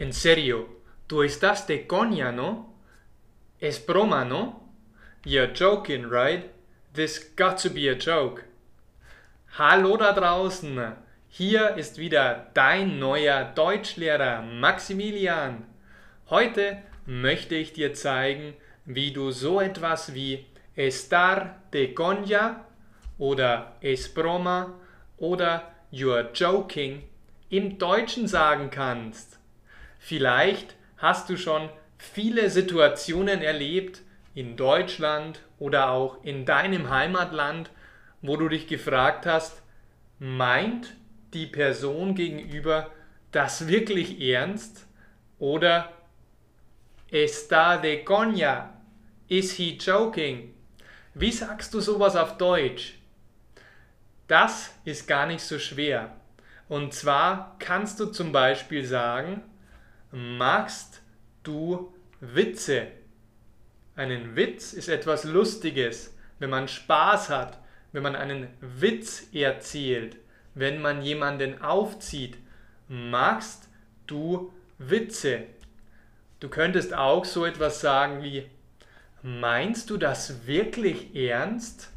En serio, tú estás de coña, ¿no? Es broma, ¿no? You're joking, right? This got to be a joke. Hallo da draußen! Hier ist wieder dein neuer Deutschlehrer Maximilian. Heute möchte ich dir zeigen, wie du so etwas wie estar de coña oder es broma oder you're joking im Deutschen sagen kannst. Vielleicht hast du schon viele Situationen erlebt in Deutschland oder auch in deinem Heimatland, wo du dich gefragt hast, meint die Person gegenüber das wirklich ernst oder está de coña? Is he joking? Wie sagst du sowas auf Deutsch? Das ist gar nicht so schwer. Und zwar kannst du zum Beispiel sagen, magst du Witze? Einen Witz ist etwas Lustiges, wenn man Spaß hat, wenn man einen Witz erzählt, wenn man jemanden aufzieht. Magst du Witze? Du könntest auch so etwas sagen wie, meinst du das wirklich ernst?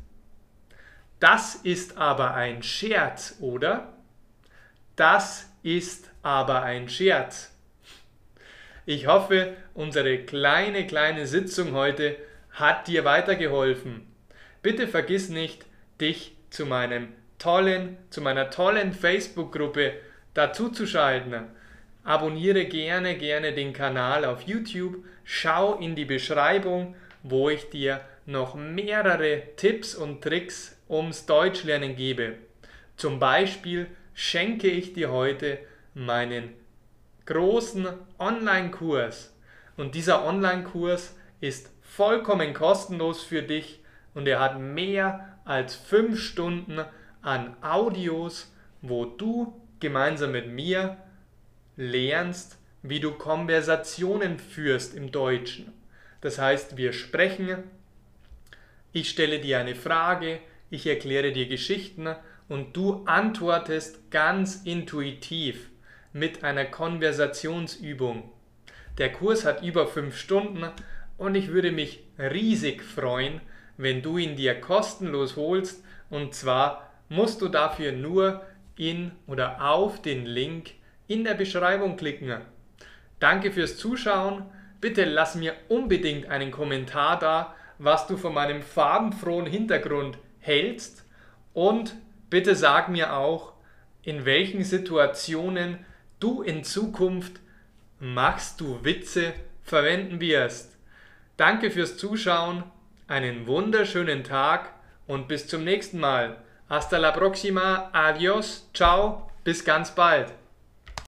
Das ist aber ein Scherz, oder? Das ist aber ein Scherz. Ich hoffe, unsere kleine, kleine Sitzung heute hat dir weitergeholfen. Bitte vergiss nicht, dich zu meinem tollen, zu meiner tollen Facebook-Gruppe dazuzuschalten. Abonniere gerne, gerne den Kanal auf YouTube. Schau in die Beschreibung, wo ich dir noch mehrere Tipps und Tricks ums Deutschlernen gebe. Zum Beispiel schenke ich dir heute meinen großen Online-Kurs. Und dieser Online-Kurs ist vollkommen kostenlos für dich und er hat mehr als fünf Stunden an Audios, wo du gemeinsam mit mir lernst, wie du Konversationen führst im Deutschen. Das heißt, wir sprechen, ich stelle dir eine Frage, ich erkläre dir Geschichten und du antwortest ganz intuitiv mit einer Konversationsübung. Der Kurs hat über fünf Stunden und ich würde mich riesig freuen, wenn du ihn dir kostenlos holst und zwar musst du dafür nur in oder auf den Link in der Beschreibung klicken. Danke fürs Zuschauen. Bitte lass mir unbedingt einen Kommentar da, was du von meinem farbenfrohen Hintergrund hältst und bitte sag mir auch, in welchen Situationen du in Zukunft machst du Witze verwenden wirst. Danke fürs Zuschauen, einen wunderschönen Tag und bis zum nächsten Mal. Hasta la próxima, adios, ciao, bis ganz bald.